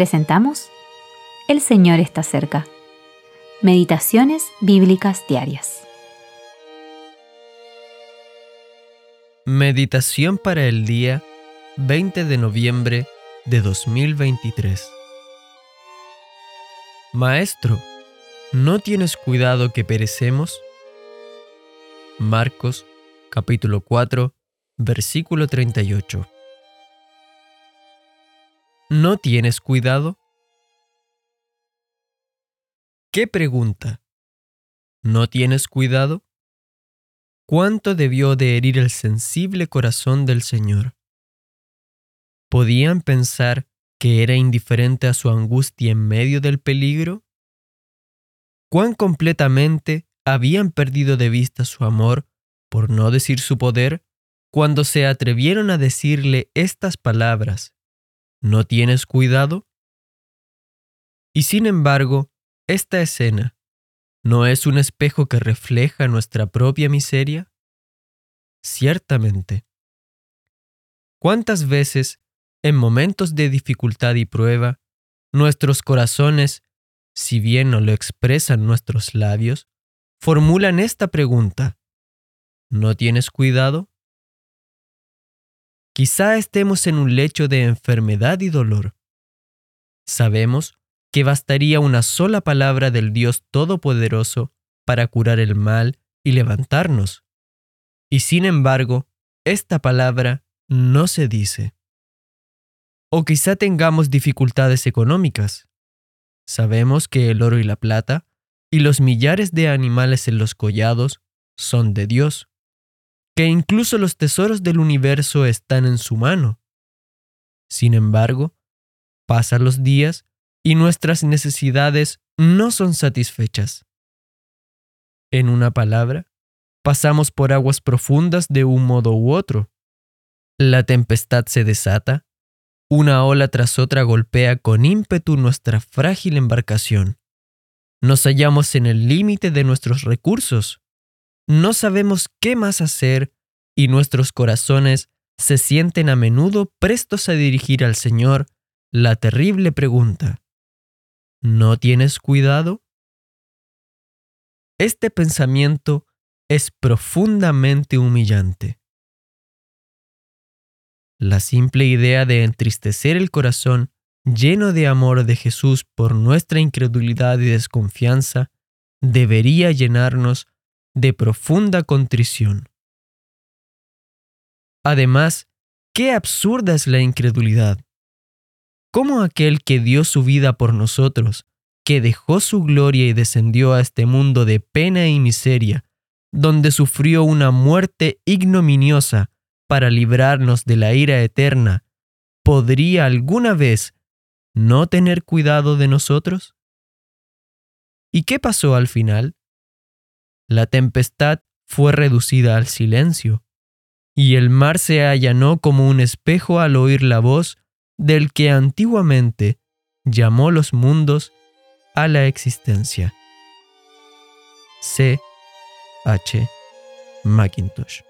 presentamos El Señor está cerca. Meditaciones Bíblicas Diarias. Meditación para el día 20 de noviembre de 2023. Maestro, ¿no tienes cuidado que perecemos? Marcos capítulo 4, versículo 38. ¿No tienes cuidado? ¿Qué pregunta? ¿No tienes cuidado? ¿Cuánto debió de herir el sensible corazón del Señor? ¿Podían pensar que era indiferente a su angustia en medio del peligro? ¿Cuán completamente habían perdido de vista su amor, por no decir su poder, cuando se atrevieron a decirle estas palabras? ¿No tienes cuidado? Y sin embargo, esta escena, ¿no es un espejo que refleja nuestra propia miseria? Ciertamente. ¿Cuántas veces, en momentos de dificultad y prueba, nuestros corazones, si bien no lo expresan nuestros labios, formulan esta pregunta, ¿no tienes cuidado? Quizá estemos en un lecho de enfermedad y dolor. Sabemos que bastaría una sola palabra del Dios Todopoderoso para curar el mal y levantarnos. Y sin embargo, esta palabra no se dice. O quizá tengamos dificultades económicas. Sabemos que el oro y la plata y los millares de animales en los collados son de Dios que incluso los tesoros del universo están en su mano. Sin embargo, pasan los días y nuestras necesidades no son satisfechas. En una palabra, pasamos por aguas profundas de un modo u otro. La tempestad se desata, una ola tras otra golpea con ímpetu nuestra frágil embarcación. Nos hallamos en el límite de nuestros recursos no sabemos qué más hacer y nuestros corazones se sienten a menudo prestos a dirigir al Señor la terrible pregunta, ¿no tienes cuidado? Este pensamiento es profundamente humillante. La simple idea de entristecer el corazón lleno de amor de Jesús por nuestra incredulidad y desconfianza debería llenarnos de profunda contrición. Además, qué absurda es la incredulidad. ¿Cómo aquel que dio su vida por nosotros, que dejó su gloria y descendió a este mundo de pena y miseria, donde sufrió una muerte ignominiosa para librarnos de la ira eterna, podría alguna vez no tener cuidado de nosotros? ¿Y qué pasó al final? La tempestad fue reducida al silencio, y el mar se allanó como un espejo al oír la voz del que antiguamente llamó los mundos a la existencia. C. H. Macintosh